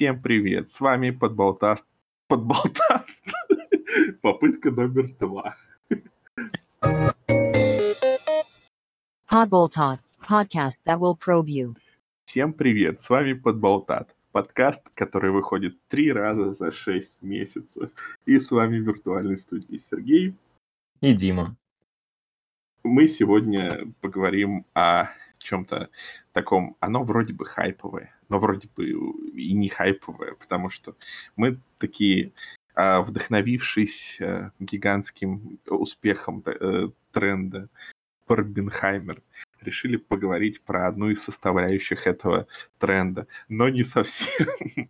Всем привет, с вами Подболтаст. Подболтаст. Попытка номер два. Podboltot, podcast that will probe you. Всем привет, с вами Подболтат. Подкаст, который выходит три раза за шесть месяцев. И с вами в виртуальной студии Сергей. И Дима. Мы сегодня поговорим о чем-то таком. Оно вроде бы хайповое, но вроде бы и не хайповое, потому что мы такие а, вдохновившись э, гигантским успехом э, тренда Барбенхаймер, решили поговорить про одну из составляющих этого тренда, но не совсем.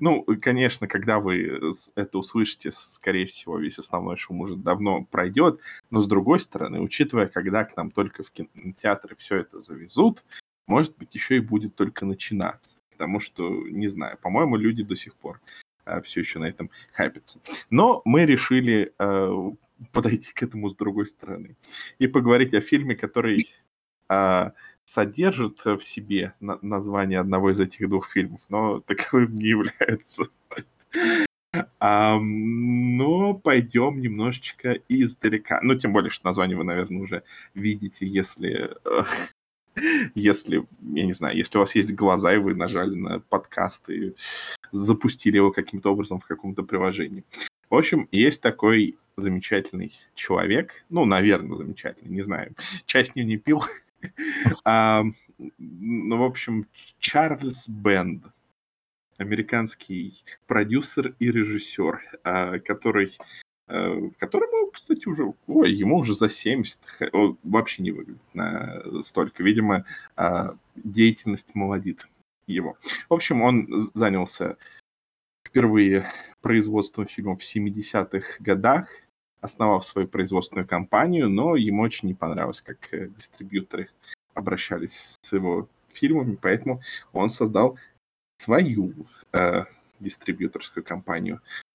Ну, конечно, когда вы это услышите, скорее всего, весь основной шум уже давно пройдет, но с другой стороны, учитывая, когда к нам только в кинотеатры все это завезут, может быть, еще и будет только начинаться. Потому что, не знаю, по-моему, люди до сих пор а, все еще на этом хайпятся. Но мы решили э, подойти к этому с другой стороны и поговорить о фильме, который э, содержит в себе на- название одного из этих двух фильмов, но таковым не является. Но пойдем немножечко издалека. Ну, тем более, что название вы, наверное, уже видите, если, если, я не знаю, если у вас есть глаза, и вы нажали на подкаст и запустили его каким-то образом в каком-то приложении. В общем, есть такой замечательный человек, ну, наверное, замечательный, не знаю, чай с ним не пил, а, ну, в общем, Чарльз Бенд, американский продюсер и режиссер, а, который, которому, кстати, уже, ой, ему уже за 70, он вообще не выглядит на столько. Видимо, а, деятельность молодит его. В общем, он занялся впервые производством фильмов в 70-х годах, основав свою производственную компанию, но ему очень не понравилось, как э, дистрибьюторы обращались с его фильмами, поэтому он создал свою э, дистрибьюторскую компанию э,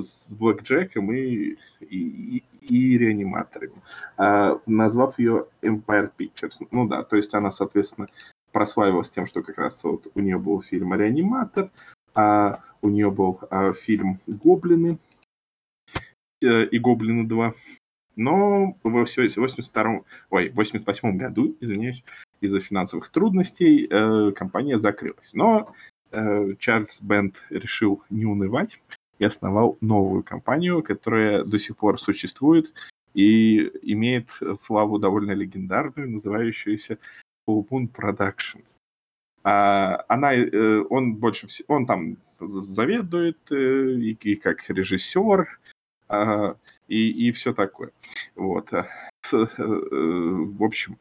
с Блэк Джеком и, и, и реаниматорами, э, назвав ее Empire Pictures. Ну да, то есть она, соответственно, прославилась тем, что как раз вот у нее был фильм «Реаниматор», а у нее был а, фильм «Гоблины» э, и «Гоблины 2». Но в 82 ой, 88 году, извиняюсь, из-за финансовых трудностей э, компания закрылась. Но э, Чарльз Бенд решил не унывать и основал новую компанию, которая до сих пор существует и имеет славу довольно легендарную, называющуюся Moon Productions. А, она, э, он больше всего, он там заведует э, и, и как режиссер, а, и, и все такое. Вот. Э, в общем,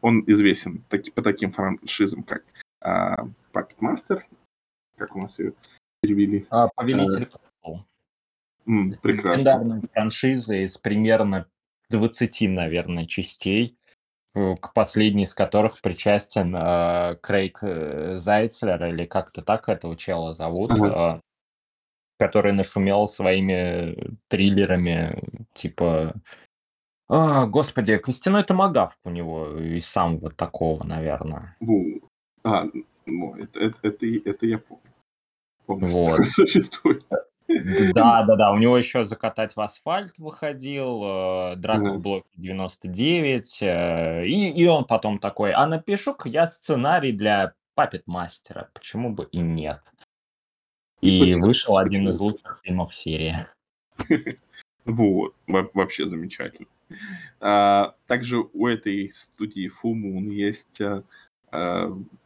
он известен по таким франшизам, как а, Puppet Master, как у нас ее перевели. А, Повелитель престолов. М, прекрасно. Легендарная франшиза из примерно 20, наверное, частей, э, к последней из которых причастен э, Крейг э, Зайцлер, или как-то так этого чела зовут, Ага. э, который нашумел своими триллерами, типа... А, господи, Костяной томагавк у него из самого такого, наверное. Во. А, ну, это, это, это, и- это я помню. Помню, Вот. существует. Да, да, да. У него еще закатать в асфальт выходил, э, драка в блоке 99. э, И, и он потом такой: а напишу-ка я сценарий для Папет Мастера. Почему бы и нет? И почему- вышел один из лучших фильмов серии. Вот, во- вообще замечательно. А, также у этой студии Moon есть а, а, по-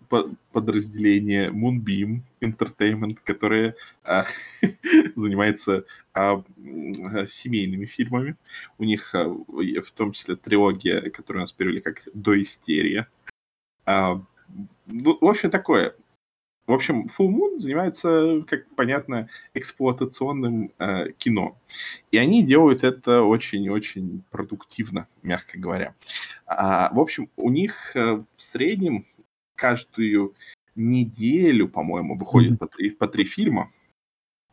подразделение Moonbeam Entertainment, которое а, занимается а, м, семейными фильмами. У них а, в том числе трилогия, которую нас перевели как «До истерия». А, ну, в общем, такое. В общем, Full Moon занимается, как понятно, эксплуатационным э, кино. И они делают это очень-очень продуктивно, мягко говоря. А, в общем, у них э, в среднем каждую неделю, по-моему, выходит по три, по три фильма.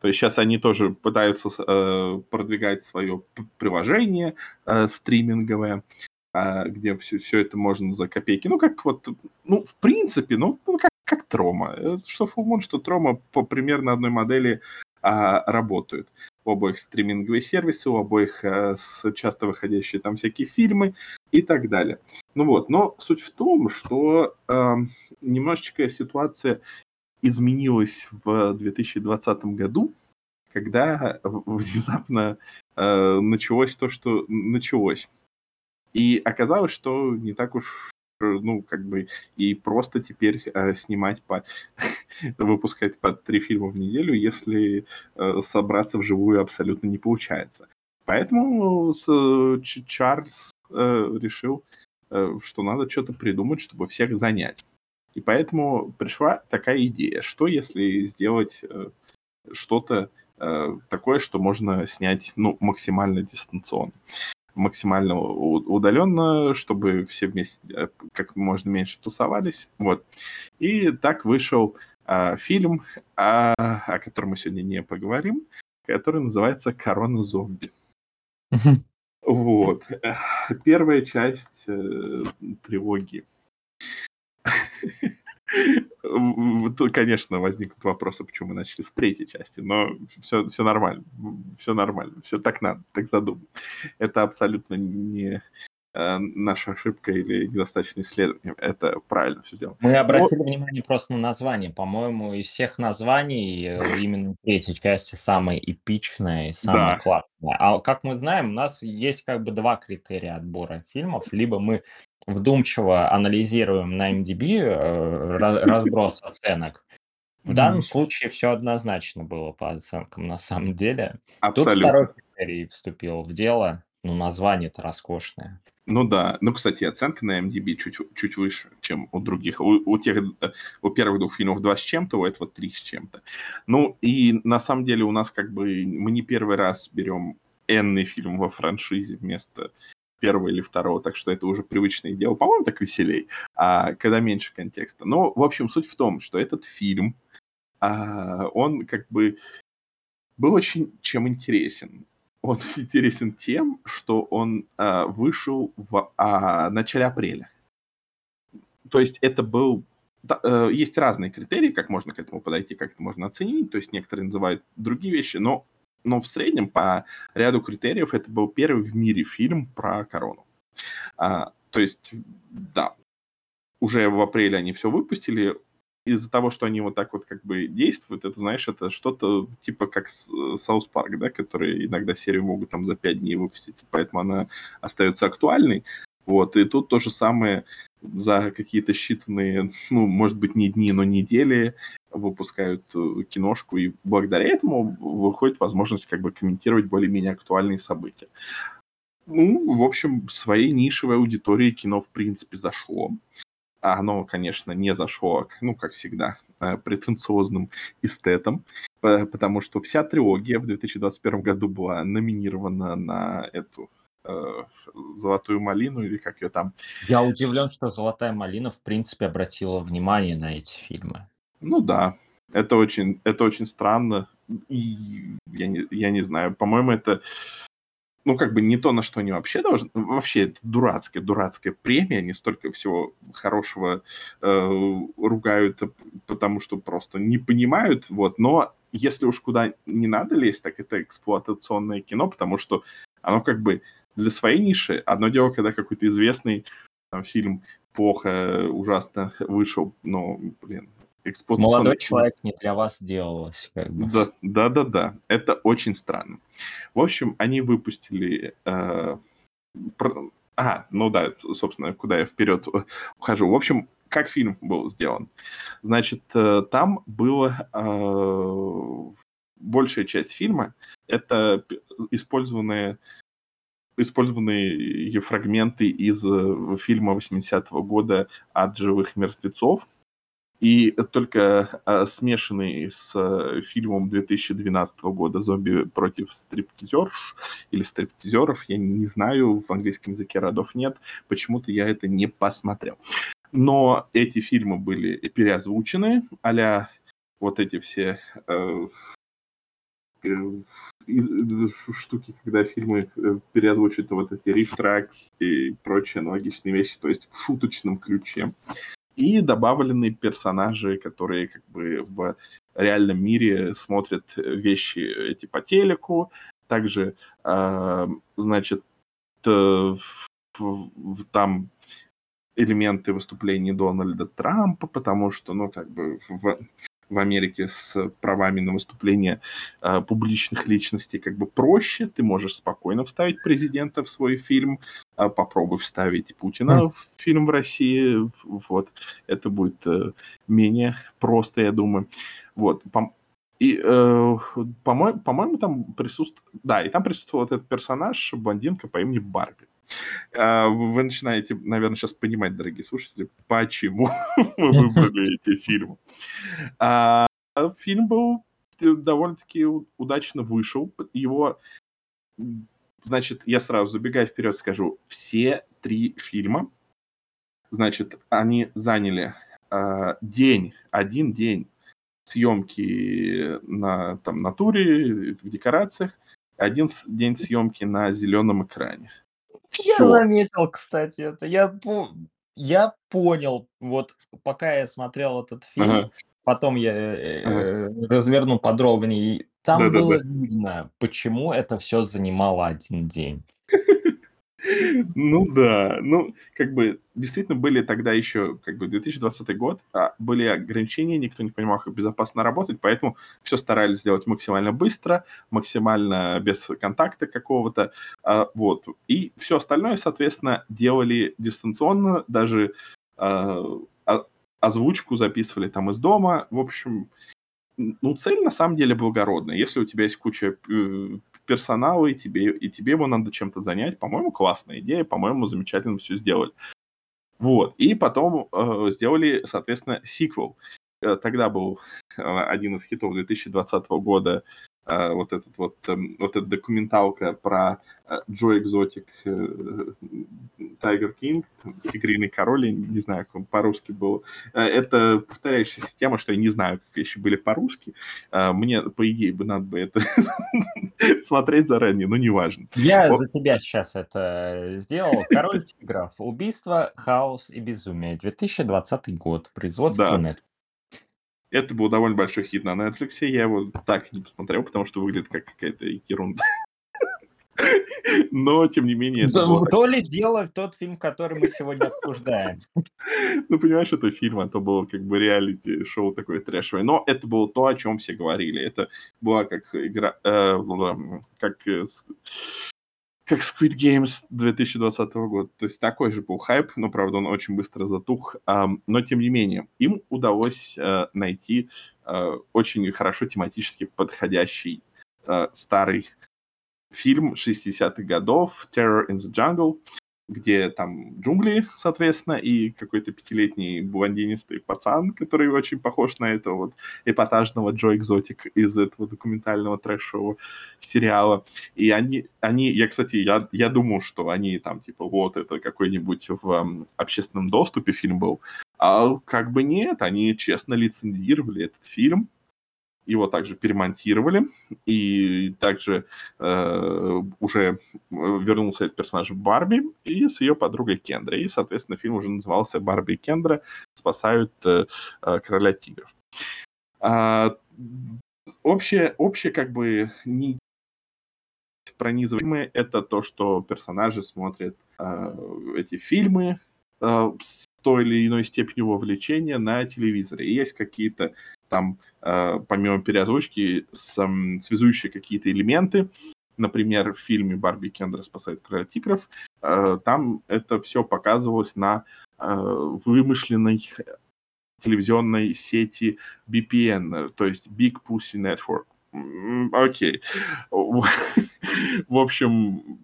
То есть сейчас они тоже пытаются э, продвигать свое приложение э, стриминговое, э, где все, все это можно за копейки. Ну, как вот, ну, в принципе, ну, ну, как, как Трома. Э, что Full Moon, что Трома по примерно одной модели а, работают. У обоих стриминговые сервисы, у обоих с часто выходящие там всякие фильмы и так далее. Ну вот, но суть в том, что а, немножечко ситуация изменилась в 2020 году, когда внезапно э, началось то, что началось. И оказалось, что не так уж ну, как бы, и просто теперь э, снимать по... выпускать по три фильма в неделю, если э, собраться вживую абсолютно не получается. Поэтому с, Чарльз э, решил, э, что надо что-то придумать, чтобы всех занять. И поэтому пришла такая идея, что если сделать э, что-то э, такое, что можно снять ну, максимально дистанционно максимально удаленно, чтобы все вместе э, как можно меньше тусовались. Вот. И так вышел э, фильм, о, о котором мы сегодня не поговорим, который называется «Корона зомби». Вот. Первая часть э, трилогии. Тут, конечно, возникнут вопросы, почему мы начали с третьей части, но все, все нормально, все нормально, все так надо, так задумано. Это абсолютно не наша ошибка или недостаточное исследование. Это правильно все сделано. Мы обратили Но... внимание просто на название. По-моему, из всех названий э, именно третья часть самая эпичная и самая да. классная. А как мы знаем, у нас есть как бы два критерия отбора фильмов. Либо мы вдумчиво анализируем на MDB э, разброс оценок, в данном случае все однозначно было по оценкам на самом деле. Тут второй критерий вступил в дело. Ну, название-то роскошное. Ну да. Ну, кстати, оценка на MDB чуть, чуть выше, чем у других. У, у тех, э, у первых двух фильмов два с чем-то, у этого три с чем-то. Ну, и на самом деле у нас как бы... Мы не первый раз берем энный фильм во франшизе вместо первого или второго, так что это уже привычное дело. По-моему, так веселей, а, когда меньше контекста. Но, в общем, суть в том, что этот фильм, а, он как бы был очень чем интересен. Он интересен тем, что он а, вышел в а, начале апреля. То есть это был да, э, есть разные критерии, как можно к этому подойти, как это можно оценить. То есть некоторые называют другие вещи, но но в среднем по ряду критериев это был первый в мире фильм про корону. А, то есть, да, уже в апреле они все выпустили. Из-за того, что они вот так вот как бы действуют, это, знаешь, это что-то типа как South Park, да, которые иногда серию могут там за пять дней выпустить, поэтому она остается актуальной. Вот, и тут то же самое за какие-то считанные, ну, может быть, не дни, но недели выпускают э, киношку, и благодаря этому выходит возможность как бы комментировать более-менее актуальные события. Ну, в общем, своей нишевой аудитории кино, в принципе, зашло. А оно, конечно, не зашло, ну, как всегда, э, претенциозным эстетом, потому что вся трилогия в 2021 году была номинирована на эту э, золотую малину или как ее там. Я удивлен, что золотая малина в принципе обратила внимание на эти фильмы. Ну да, это очень, это очень странно. И я не, я не знаю, по-моему, это ну, как бы не то, на что они вообще должны... Вообще, это дурацкая, дурацкая премия, они столько всего хорошего э, ругают, потому что просто не понимают, вот, но если уж куда не надо лезть, так это эксплуатационное кино, потому что оно как бы для своей ниши. Одно дело, когда какой-то известный там, фильм плохо, ужасно вышел, но, блин, эксплуатационный... Молодой человек не для вас делалось. Как бы. Да, да, да, да. Это очень странно. В общем, они выпустили... Э, про... А, ну да, собственно, куда я вперед ухожу. В общем, как фильм был сделан? Значит, э, там было э, большая часть фильма это использованные использованные фрагменты из э, фильма 80-го года «От живых мертвецов», и только э, смешанный с э, фильмом 2012 года «Зомби против стриптизерш» или стриптизеров, я не знаю, в английском языке родов нет, почему-то я это не посмотрел. Но эти фильмы были переозвучены, а вот эти все э, штуки, когда фильмы э, переозвучивают вот эти рифтракс и прочие аналогичные вещи, то есть в шуточном ключе. И добавлены персонажи, которые как бы в реальном мире смотрят вещи эти по телеку. Также, э, значит, в, там элементы выступлений Дональда Трампа, потому что, ну, как бы в, в Америке с правами на выступление э, публичных личностей как бы проще. Ты можешь спокойно вставить президента в свой фильм, э, попробуй вставить Путина mm. в фильм в России. Вот. Это будет э, менее просто, я думаю. Вот. И, э, по-моему, по-моему, там присутствует... Да, и там присутствовал этот персонаж, блондинка по имени Барби. А, вы начинаете, наверное, сейчас понимать, дорогие слушатели, почему мы выбрали эти фильмы. А, фильм был довольно-таки удачно вышел. Его, значит, я сразу забегая вперед скажу, все три фильма, значит, они заняли а, день, один день съемки на там натуре, в декорациях, один день съемки на зеленом экране. Я заметил, кстати, это. Я, я понял, вот пока я смотрел этот фильм, Ага. Потом я э, э, разверну подробнее, там Да-да-да. было видно, почему это все занимало один день. Ну да, ну как бы действительно были тогда еще как бы 2020 год, а были ограничения, никто не понимал, как безопасно работать, поэтому все старались сделать максимально быстро, максимально без контакта какого-то, а, вот. И все остальное, соответственно, делали дистанционно, даже а- озвучку записывали там из дома, в общем, ну, цель на самом деле благородная. Если у тебя есть куча э, персонала, и тебе, и тебе его надо чем-то занять. По-моему, классная идея, по-моему, замечательно все сделали. Вот. И потом э, сделали, соответственно, сиквел. Э, тогда был э, один из хитов 2020 года вот этот вот, э, вот эта документалка про э, Джо Экзотик, э, Тайгер Кинг, Тигриный король, я не знаю, как он по-русски был. Э, это повторяющаяся тема, что я не знаю, как вещи были по-русски. Э, мне, по идее, бы надо бы это смотреть заранее, но неважно. Я Вот. за тебя сейчас это сделал. Король тигров. Убийство, хаос и безумие. 2020 год. Производство Да. нет. Это был довольно большой хит на Netflix, я его так не посмотрел, потому что выглядит как какая-то ерунда. Но, тем не менее, это так- то ли дело в тот фильм, который мы сегодня обсуждаем. ну, понимаешь, это фильм, а то было как бы реалити-шоу такое трэшевое. Но это было то, о чем все говорили. Это была как игра, э, как, э, как Squid Games 2020 года. То есть такой же был хайп, но, правда, он очень быстро затух. Но, тем не менее, им удалось э, найти э, очень хорошо тематически подходящий э, старый фильм 60-х годов «Terror in the Jungle», где там джунгли, соответственно, и какой-то пятилетний блондинистый пацан, который очень похож на этого вот эпатажного Джо Экзотик из этого документального трэшового сериала. И они, они я, кстати, я, я думал, что они там, типа, вот, это какой-нибудь в м, общественном доступе фильм был. А как бы нет, они честно лицензировали этот фильм, его также перемонтировали, и также э, уже э, вернулся этот персонаж Барби и с ее подругой Кендра. И, соответственно, фильм уже назывался «Барби и Кендра спасают э, э, короля тигров». А, общее, общее как бы не пронизываемое это то, что персонажи смотрят э, эти фильмы э, с той или иной степенью вовлечения на телевизоре. И есть какие-то там, э, помимо переозвучки, с, м, связующие какие-то элементы. Например, в фильме «Барби и Кендра спасает короля тигров» э, там это все показывалось на э, вымышленной телевизионной сети BPN, то есть Big Pussy Network. Окей. В общем,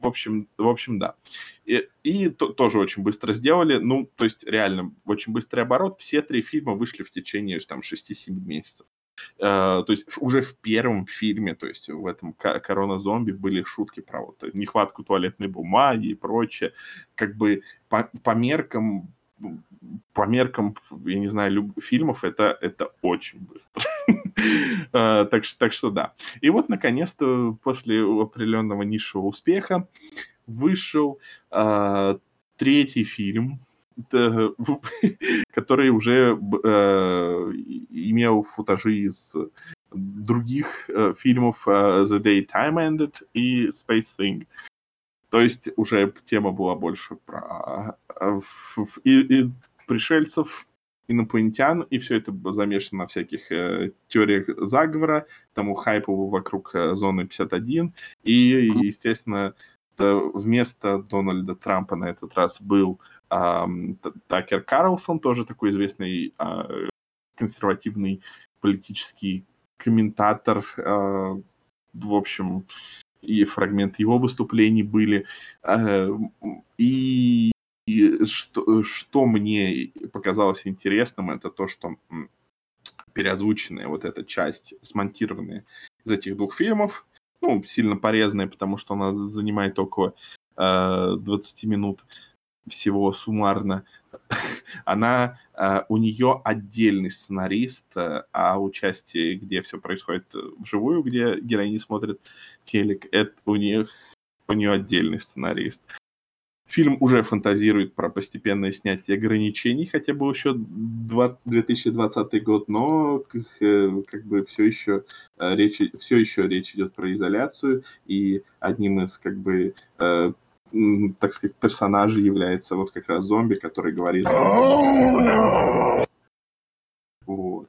в общем, в общем, да. И, и то- тоже очень быстро сделали. Ну, то есть, реально, очень быстрый оборот. Все три фильма вышли в течение там 6-7 месяцев. Э, то есть уже в первом фильме, то есть в этом ко- «Корона-зомби» были шутки про вот нехватку туалетной бумаги и прочее. Как бы по, по меркам по меркам, я не знаю, люб- фильмов это, это очень быстро. Э, так, что, так что да. И вот, наконец-то, после определенного низшего успеха вышел э, третий фильм который уже э, имел футажи из других э, фильмов э, The Day Time Ended и Space Thing. То есть уже тема была больше про и, и пришельцев, инопланетян, и все это замешано на всяких э, теориях заговора, тому хайпу вокруг э, зоны 51, и, естественно, вместо Дональда Трампа на этот раз был э, Такер Карлсон, тоже такой известный э, консервативный политический комментатор, э, в общем, и фрагменты его выступлений были. Э, и и что, что мне показалось интересным, это то, что переозвученная вот эта часть, смонтированная из этих двух фильмов, ну, сильно порезанная, потому что она занимает около э, 20 минут всего суммарно. она, э, у нее отдельный сценарист, э, а участие, где все происходит вживую, где героини смотрят телек, это у них у нее отдельный сценарист. Фильм уже фантазирует про постепенное снятие ограничений, хотя был еще 2020 год, но э, как бы все еще э, речь, все еще речь идет про изоляцию, и одним из как бы э, так сказать, персонажей является вот как раз зомби, который говорит... Вот.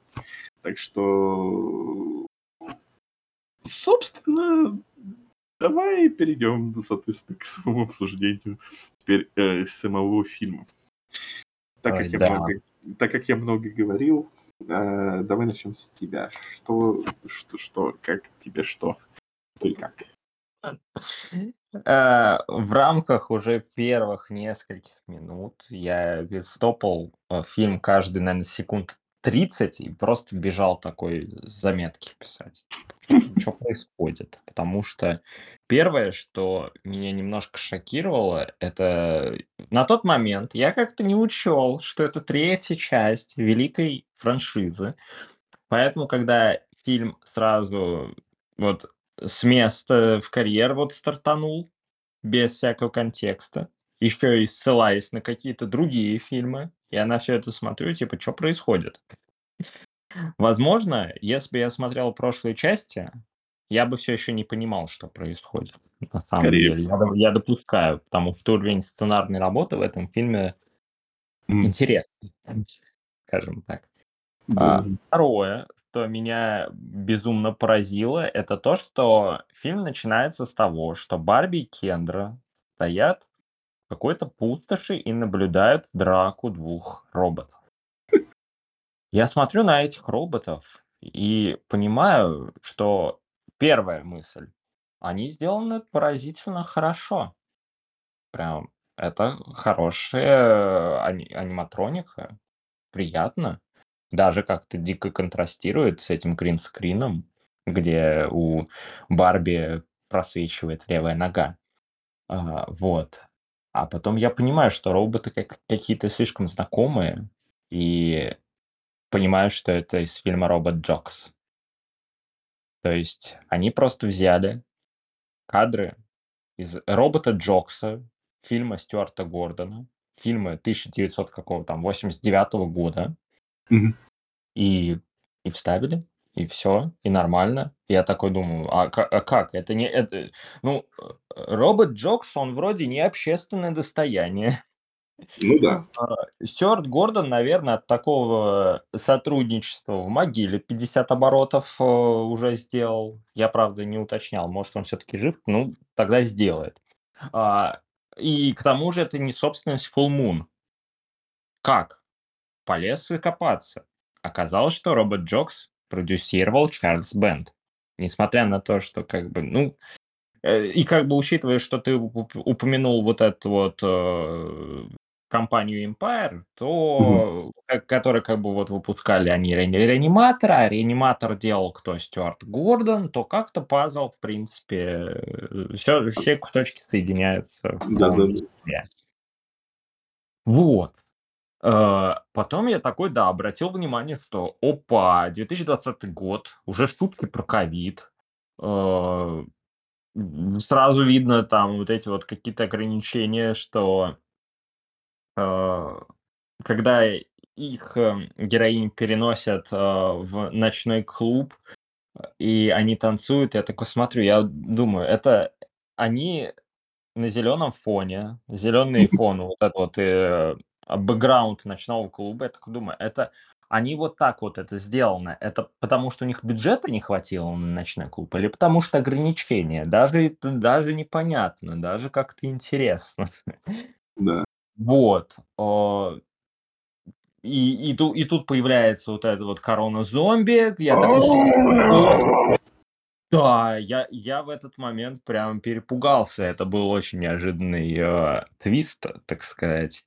Так что, собственно, Давай перейдем, соответственно, к самому обсуждению теперь э, самого фильма. Так, Ой, как я много, так как я много говорил, э, давай начнем с тебя. Что, что, что, как тебе что? Что и как? Э, в рамках уже первых нескольких минут я стопал э, фильм каждый, наверное, секунд 30 и просто бежал такой заметки писать. Что происходит? Потому что первое, что меня немножко шокировало, это на тот момент я как-то не учел, что это третья часть великой франшизы. Поэтому, когда фильм сразу вот с места в карьер вот стартанул, без всякого контекста, еще и ссылаясь на какие-то другие фильмы, я на все это смотрю, типа, что происходит? Возможно, если бы я смотрел прошлые части, я бы все еще не понимал, что происходит. На самом Скорее деле. Я, я допускаю, потому что уровень сценарной работы в этом фильме mm. интересный, скажем так. А, второе, что меня безумно поразило, это то, что фильм начинается с того, что Барби и Кендра стоят какой-то пустоши и наблюдают драку двух роботов. Я смотрю на этих роботов и понимаю, что первая мысль, они сделаны поразительно хорошо. Прям это хорошая ани- аниматроника, приятно. Даже как-то дико контрастирует с этим гринскрином, где у Барби просвечивает левая нога. А, вот. А потом я понимаю, что роботы как- какие-то слишком знакомые, и понимаю, что это из фильма «Робот Джокс». То есть они просто взяли кадры из «Робота Джокса», фильма Стюарта Гордона, фильма 1900 какого там, 89 года, Мгм. и, и вставили, и все, и нормально. Я такой думаю, а, а как? Это не... Это, ну, робот Джокс, он вроде не общественное достояние. Ну да. А, Стюарт Гордон, наверное, от такого сотрудничества в могиле 50 оборотов э, уже сделал. Я, правда, не уточнял, может, он все-таки жив, ну, тогда сделает. А, и к тому же это не собственность Full Moon. Как? Полез и копаться. Оказалось, что Робот Джокс продюсировал Чарльз Бенд. Несмотря на то, что как бы, ну, э, и как бы учитывая, что ты упомянул вот этот вот э, компанию Empire, то, mm-hmm. которые как бы вот выпускали они реаниматор, а реаниматор делал кто? Стюарт Гордон, то как-то пазл, в принципе, все, все кусочки соединяются. Да, да. Вот. Э, потом я такой, да, обратил внимание, что, опа, 2020 год, уже шутки про ковид, э, сразу видно там вот эти вот какие-то ограничения, что Э, когда их эм, героинь переносят э, в ночной клуб, и они танцуют, я такой смотрю, я думаю, это они на зеленом фоне, зеленый фон, вот этот вот э, бэкграунд ночного клуба, я такой думаю, это они вот так вот это сделано. Это потому, что у них бюджета не хватило на ночной клуб, или потому что ограничения? Даже, даже непонятно, даже как-то интересно. Да. Вот. О, И, и, ту- и тут появляется вот эта вот корона зомби. Я такой, да, я, я в этот момент прям перепугался. Это был очень неожиданный э, твист, так сказать.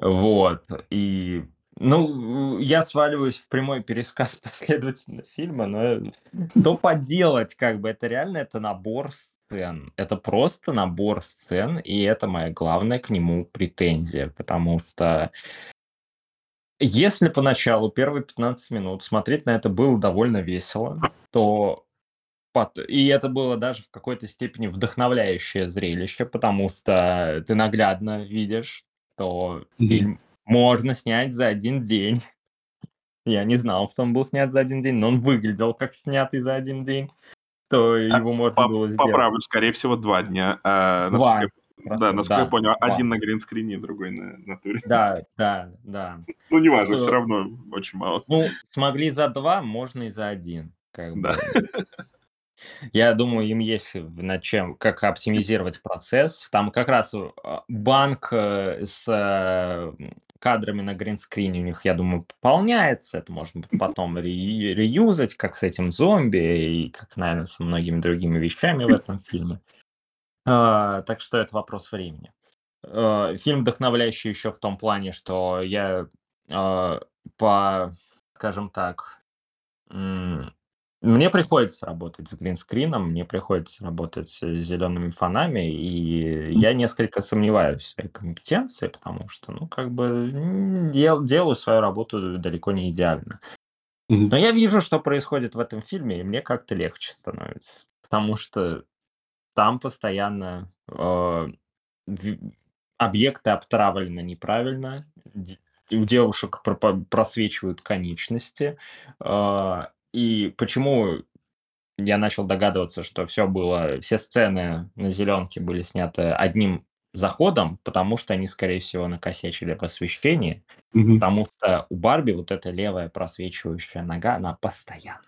Вот. И, ну, я сваливаюсь в прямой пересказ последовательно фильма, но что поделать, как бы, это реально, это набор сцен. Это просто набор сцен, и это моя главная к нему претензия, потому что если поначалу первые 15 минут смотреть на это было довольно весело, то и это было даже в какой-то степени вдохновляющее зрелище, потому что ты наглядно видишь, что фильм можно снять за один день. Я не знал, что он был снят за один день, но он выглядел как снятый за один день, то его можно По- было сделать. Поправлю, скорее всего, два дня. А, Два. насколько я- Просто, Да, насколько я да, понял, два. один на гринскрине, другой на натуре. Да, да, да. Ну, неважно, все равно очень мало. Ну, смогли за два, можно и за один. Как Да. бы. Я думаю, им есть над чем, как оптимизировать процесс. Там как раз э, банк э, с э, кадрами на гринскрине у них, я думаю, пополняется. Это можно потом ре- реюзать, как с этим зомби и как, наверное, со многими другими вещами в этом фильме. А, Так что это вопрос времени. Э, Фильм вдохновляющий еще в том плане, что я э, по, скажем так, м, мне приходится работать с гринскрином, мне приходится работать с зелеными фонами, и я несколько сомневаюсь в своей компетенции, потому что, ну, как бы м, дел- делаю свою работу далеко не идеально. Мгм. Но я вижу, что происходит в этом фильме, и мне как-то легче становится, потому что там постоянно э, ви- объекты обтравлены неправильно, д- у девушек пропа- просвечивают конечности. э, и почему я начал догадываться, что все было, все сцены на зеленке были сняты одним заходом, потому что они, скорее всего, накосячили в освещении, Мгм. потому что у Барби вот эта левая просвечивающая нога, она постоянно,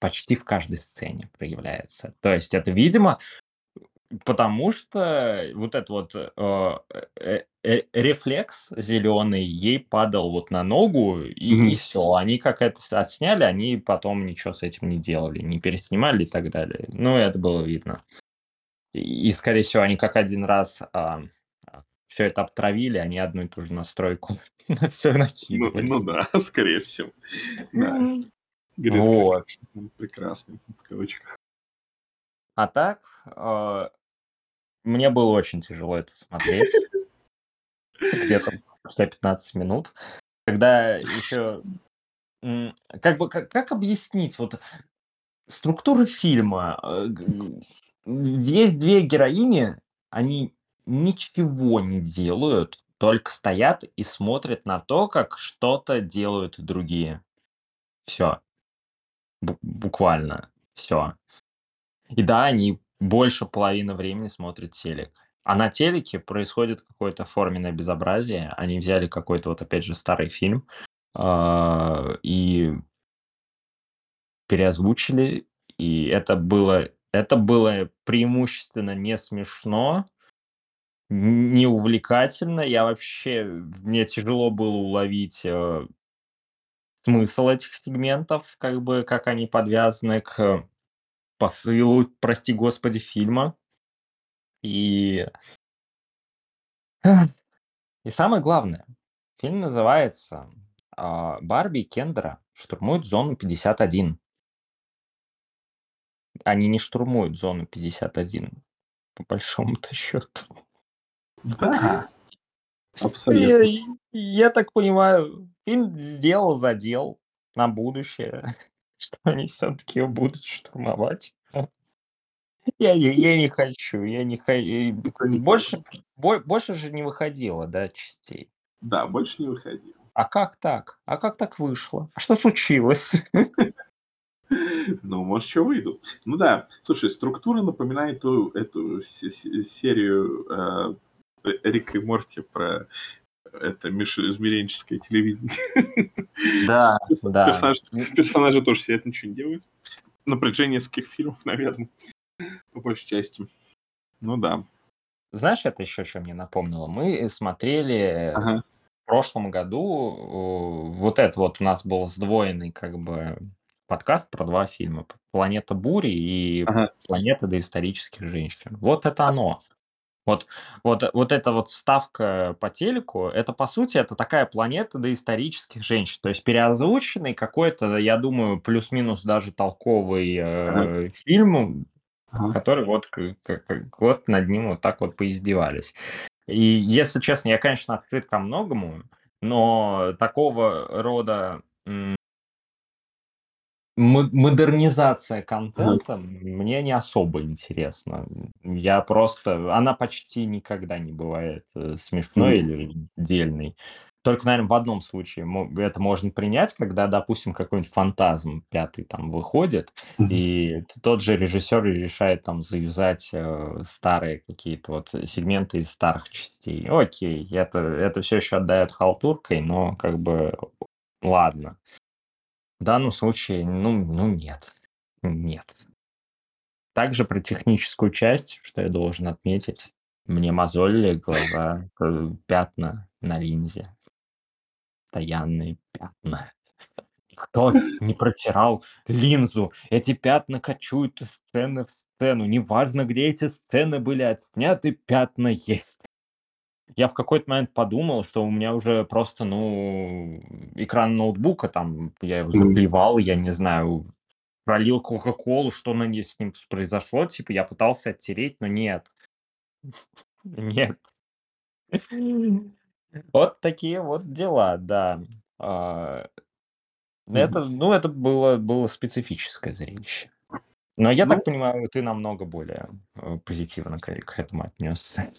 почти в каждой сцене проявляется. То есть это, видимо, Потому что вот этот вот э, э, э, рефлекс зеленый ей падал вот на ногу, и, Мгм. и все. Они как это отсняли, они потом ничего с этим не делали, не переснимали и так далее. Ну, это было видно. И, и, скорее всего, они как один раз все это обтравили, они одну и ту же настройку на все Ну, накидывали. ну да, скорее всего. Да. Гринскрин, Вот. прекрасный, в кавычках. А так, э, мне было очень тяжело это смотреть. Где-то спустя 15 минут. Когда еще... Как бы, как, как объяснить вот структуру фильма? э, Есть две героини, они ничего не делают, только стоят и смотрят на то, как что-то делают другие. Все. Буквально. Все. И да, они больше половины времени смотрят телек. А на телеке происходит какое-то форменное безобразие. Они взяли какой-то вот опять же старый фильм а, и переозвучили, и это было это было преимущественно не смешно, не увлекательно. Я вообще мне тяжело было уловить э, смысл этих сегментов, как бы как они подвязаны к посылу, прости господи, фильма. И и самое главное, фильм называется а, «Барби и Кендера штурмуют зону 51». Они не штурмуют зону 51, по большому-то счету. Да, абсолютно. Я, я так понимаю, фильм сделал задел на будущее, что они все-таки будут штурмовать. Я, не- я не хочу, я не хочу. Больше, бо- больше же не выходило, да, частей. Да, больше не выходил. А как так? А как так вышло? А что случилось? Ну, может, что выйду. Ну да, слушай, структура напоминает ту, эту серию э, Рика и Морти про это межизмеренческое телевидение. Да, да. Персонаж, персонажи тоже сидят, ничего не делают. Напряжение нескольких фильмов, наверное, по большей части. Ну да. Знаешь, это еще что мне напомнило? Мы смотрели ага. в прошлом году, вот это вот у нас был сдвоенный как бы подкаст про два фильма. «Планета бури» и ага. «Планета доисторических женщин». Вот это оно. Вот, вот, вот эта вот ставка по телеку, это по сути это такая планета доисторических женщин. То есть переозвученный какой-то, я думаю, плюс-минус даже толковый э, ага. фильм, ага. который вот, как, вот над ним вот так вот поиздевались. И если честно, я, конечно, открыт ко многому, но такого рода модернизация контента мне не особо интересна. Я просто... Она почти никогда не бывает э, смешной или дельной. Только, наверное, в одном случае это можно принять, когда, допустим, какой-нибудь фантазм пятый там выходит, и тот же режиссер решает там завязать э, старые какие-то вот сегменты из старых частей. Окей, это, это все еще отдает халтуркой, но как бы ладно. В данном случае, ну, ну нет. Нет. Также про техническую часть, что я должен отметить. Мне мозолили глаза, э, пятна на линзе. Постоянные пятна. Кто не протирал линзу? Эти пятна кочуют из сцены в сцену. Неважно, где эти сцены были отсняты, пятна есть я в какой-то момент подумал, что у меня уже просто, ну, экран ноутбука, там, я его заплевал, я не знаю, пролил Кока-Колу, что на ней с ним произошло, типа, я пытался оттереть, но нет. Нет. Вот такие вот дела, да. А, это, ну, это было, было специфическое зрелище. Но я так ну понимаю, ты намного более э, позитивно к этому отнесся.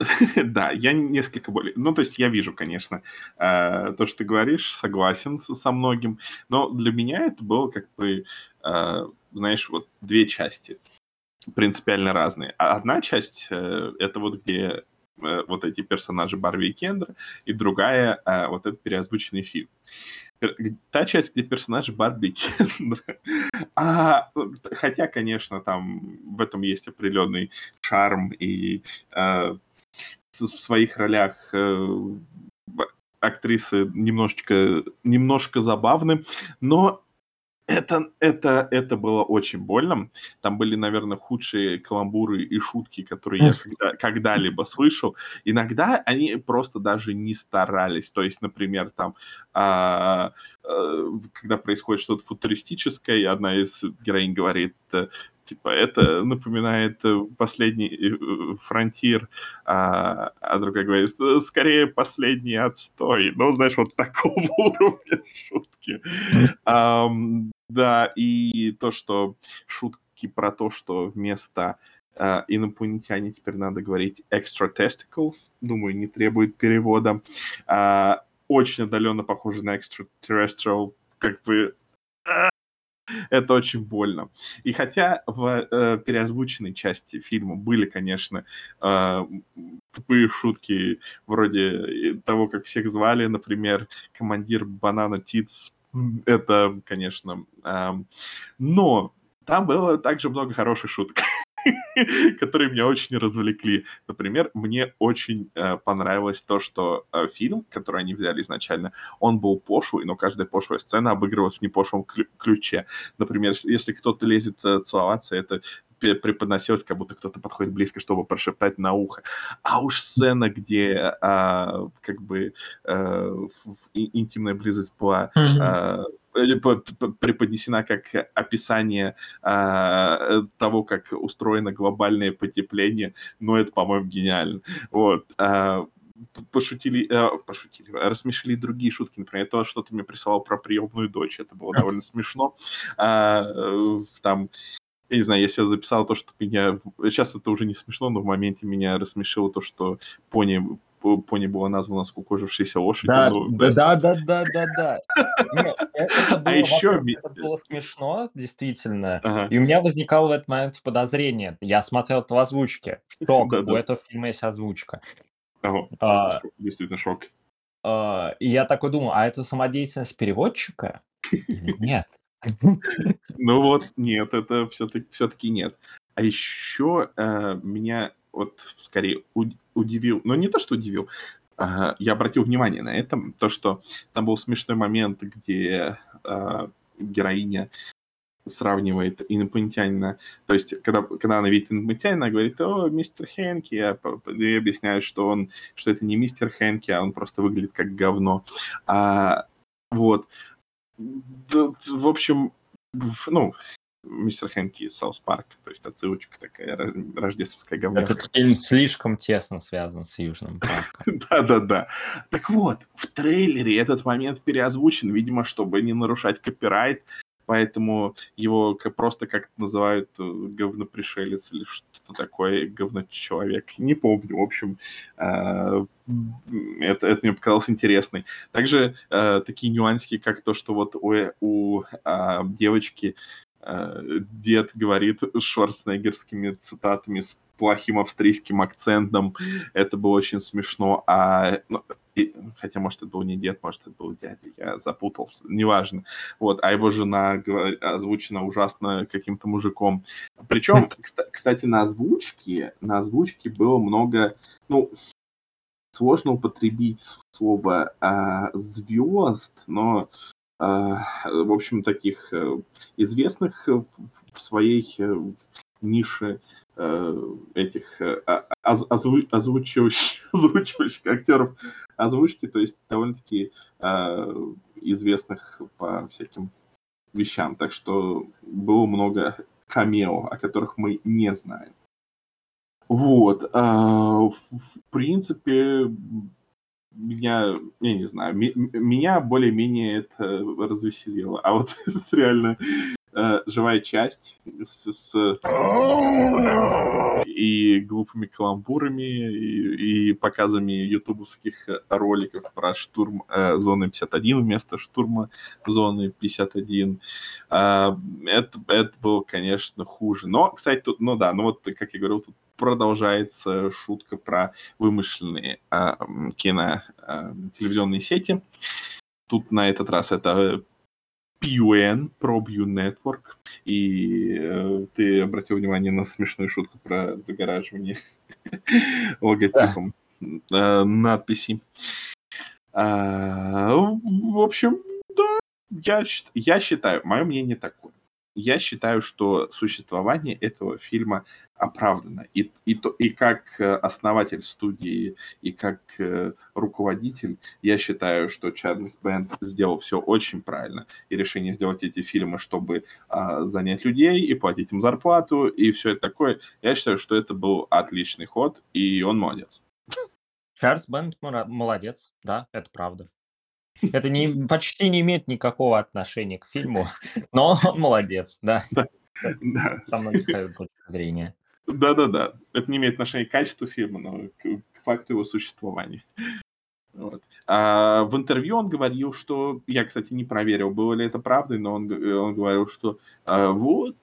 Да, я несколько более... Ну, то есть я вижу, конечно, э, то, что ты говоришь, согласен со многим, но для меня это было как бы, э, знаешь, вот две части принципиально разные. А одна часть э, — это вот где вот эти персонажи Барви и Кендра, и другая — вот этот переозвученный фильм. Та часть, где персонажи Барби и Кендра. А, хотя, конечно, там в этом есть определенный шарм и в своих ролях э, актрисы немножечко, немножко забавны, но это, это, это было очень больно. Там были, наверное, худшие каламбуры и шутки, которые я когда, когда-либо слышал. Иногда они просто даже не старались. То есть, например, там, а, а, когда происходит что-то футуристическое, одна из героинь говорит, э, Типа, это напоминает э, последний э, фронтир, а, а другая говорит, скорее последний отстой. Ну, знаешь, вот такого уровня шутки. Um, да, и то, что шутки про то, что вместо uh, инопланетяне теперь надо говорить extra testicles, думаю, не требует перевода. Uh, очень отдаленно похоже на extraterrestrial, как бы это очень больно. И хотя в э, переозвученной части фильма были, конечно, э, тупые шутки вроде того, как всех звали, например, командир Банана Тиц, это, конечно, э, но там было также много хороших шуток. которые меня очень развлекли. Например, мне очень э, понравилось то, что э, фильм, который они взяли изначально, он был пошлый, но каждая пошлая сцена обыгрывалась в непошлом ключе. Например, если кто-то лезет э, целоваться, это преподносилось, как будто кто-то подходит близко, чтобы прошептать на ухо. А уж сцена, где а, как бы а, интимная близость была а, преподнесена как описание а, того, как устроено глобальное потепление, но это, по-моему, гениально. Вот. А, пошутили, э, пошутили, рассмешили другие шутки. Например, то, что ты мне присылал про приемную дочь. Это было довольно смешно. А, там я не знаю, я себе записал то, что меня... Сейчас это уже не смешно, но в моменте меня рассмешило то, что пони по ней была названа скукожившаяся лошадь. Да, ну, да, да, да, да, да, да. Нет, А еще... это было смешно, действительно. Ага. И у меня возникало в этот момент подозрение. Я смотрел это в озвучке. Шок, Да-да. у этого фильма есть озвучка. Ага. А, Шок, Действительно шок. а, И я такой думал, а это самодеятельность переводчика? Нет. Ну вот, нет, это все-таки все-таки нет. А еще э, меня вот скорее уд- удивил, но не то, что удивил, а, я обратил внимание на это, то, что там был смешной момент, где э, героиня сравнивает инопланетянина, то есть когда, когда она видит инопланетянина, она говорит, о, мистер Хэнки, я и объясняю, что он, что это не мистер Хэнки, а он просто выглядит как говно. А, вот. В общем, ну, мистер Хэнки из South Park, то есть отсылочка такая, ро- рождественская говняшка. Этот фильм слишком тесно связан с Южным парком. Да-да-да. Так вот, в трейлере этот момент переозвучен, видимо, чтобы не нарушать копирайт, поэтому его просто как называют э, говнопришелец или что-то такое, говночеловек. Не помню, в общем, э, это, это мне показалось интересной. Также э, такие нюансики, как то, что вот у, у, а, девочки дед говорит шварценеггерскими цитатами с плохим австрийским акцентом, это было очень смешно. А, ну, и- хотя, может, это был не дед, может, это был дядя, я запутался, неважно. Вот, а его жена говор- озвучена ужасно каким-то мужиком. Причем, кста- кстати, на озвучке, на озвучке было много, ну, сложно употребить слово а, звезд, но в общем, таких э, известных в в своей э, нише э, этих э, а- оз- озву- озвучивающих, озвучивающих актеров озвучки, то есть довольно-таки э, известных по всяким вещам. Так что было много камео, о которых мы не знаем. Вот. а, в принципе, меня, я не знаю, меня более-менее это развеселило. А вот реально э, живая часть с, с и глупыми каламбурами, и, и показами ютубовских роликов про штурм э, зоны 51 вместо штурма зоны 51. А, это, это было, конечно, хуже. Но, кстати, тут, ну да, ну вот, как я говорил, тут продолжается шутка про вымышленные м, кино а, телевизионные сети. Тут на этот раз это PUN, ProBU Network. И э, ты обратил внимание на смешную шутку про загораживание логотипом э, надписи. А, в общем, да, я считаю, мое мнение такое. Я считаю, что существование этого фильма оправдано. И, и, то, и как э, основатель студии, и как э, руководитель, я считаю, что Чарльз Бенд сделал все очень правильно. И решение сделать эти фильмы, чтобы а, занять людей и платить им зарплату, и все это такое, я считаю, что это был отличный ход, и он молодец. Чарльз Бенд молодец, да, это правда. Это не, почти не имеет никакого отношения к фильму, но он молодец, да. Да. Со многих точек зрения. Да-да-да. Это не имеет отношения к качеству фильма, но к, факту его существования. Вот. А в интервью он говорил, что... Я, кстати, не проверил, было ли это правдой, но он, г- он говорил, что а, вот,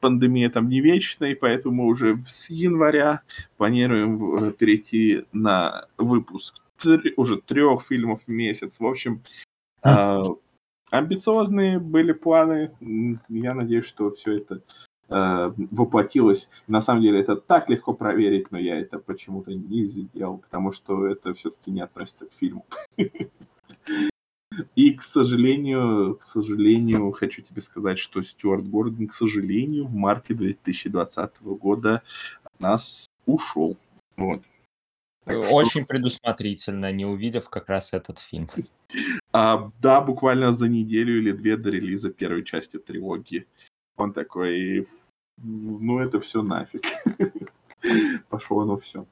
пандемия там не вечная, и поэтому мы уже с января планируем э, перейти на выпуск тр- уже трех фильмов в месяц. В общем, а, амбициозные были планы. Я надеюсь, что все это э, воплотилось. На самом деле это так легко проверить, но я это почему-то не сделал, потому что это все-таки не относится к фильму. И, к сожалению, к сожалению, хочу тебе сказать, что Стюарт Гордон, к сожалению, в марте 2020 года от нас ушел. Вот. Что- Очень предусмотрительно, не увидев как раз этот фильм. А, да, буквально за неделю или две до релиза первой части трилогии. Он такой, ну это все нафиг. Пошло оно все.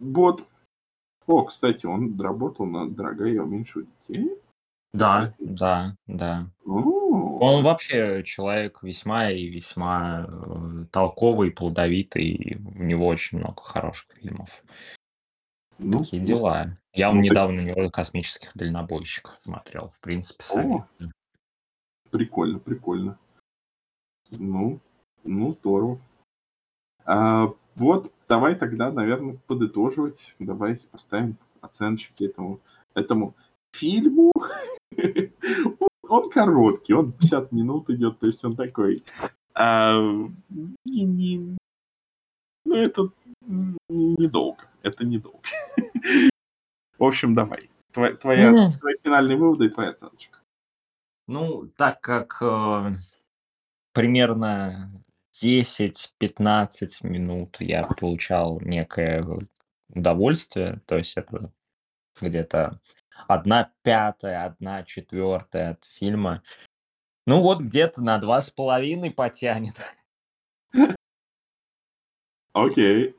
вот. О, кстати, он работал на «Дорогая, я уменьшил детей». Да, да, да. О, Он вообще человек весьма и весьма э, толковый, плодовитый. и У него очень много хороших фильмов. Ну, Такие ну, дела. Я ну, так- недавно космических дальнобойщиков смотрел. В принципе, советую. прикольно, прикольно. Ну, ну, здорово. А, вот, давай тогда, наверное, подытоживать. Давай поставим оценочки этому, этому фильму. Он, он короткий, он 50 минут идет, то есть он такой. а, не- не- ну, это недолго. Это недолго. В общем, давай. Твоя, твоя, твои финальные выводы и твоя оценочка. Ну, так как э, примерно 10-15 минут я получал некое удовольствие, то есть это где-то одна пятая, одна четвертая от фильма. Ну вот где-то на два с половиной потянет. Окей.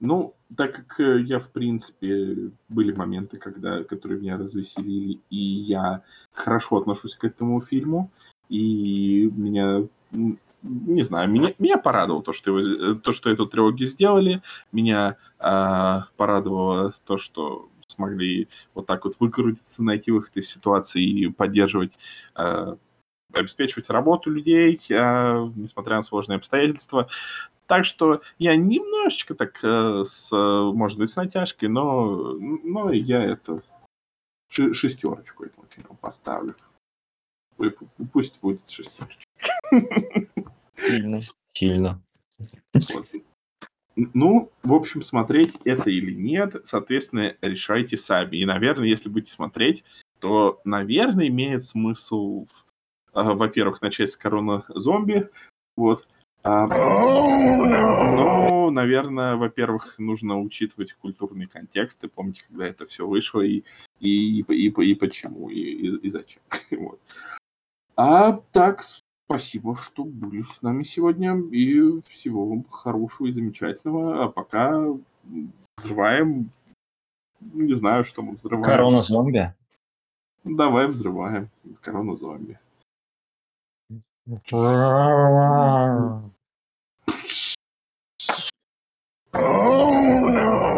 ну, так как э, я, в принципе, были моменты, когда, которые меня развеселили, и я хорошо отношусь к этому фильму, и меня, не знаю, меня, меня порадовало то, что, его, э, то, что эту трилогию сделали, меня а, порадовало то, что смогли вот так вот выкрутиться, найти выход из ситуации и поддерживать а, обеспечивать работу людей, а, несмотря на сложные обстоятельства. Так что я немножечко так, э, с, э, может быть, с натяжкой, но, но я это шестерочку этому фильму поставлю. Пу- пу- Пусть будет шестерочка. Сильно. Сильно. Вот. Ну, в общем, смотреть это или нет, соответственно, решайте сами. И, наверное, если будете смотреть, то, наверное, имеет смысл, э, во-первых, начать с корона зомби. Вот. А, но, наверное, во-первых, нужно учитывать культурный контекст и помнить, когда это все вышло и, и, и, и почему, и, и, и зачем. Вот. А так, Спасибо, что были с нами сегодня. И всего вам хорошего и замечательного. А пока взрываем. Не знаю, что мы взрываем. Корона зомби. Давай взрываем. корона зомби. Oh no!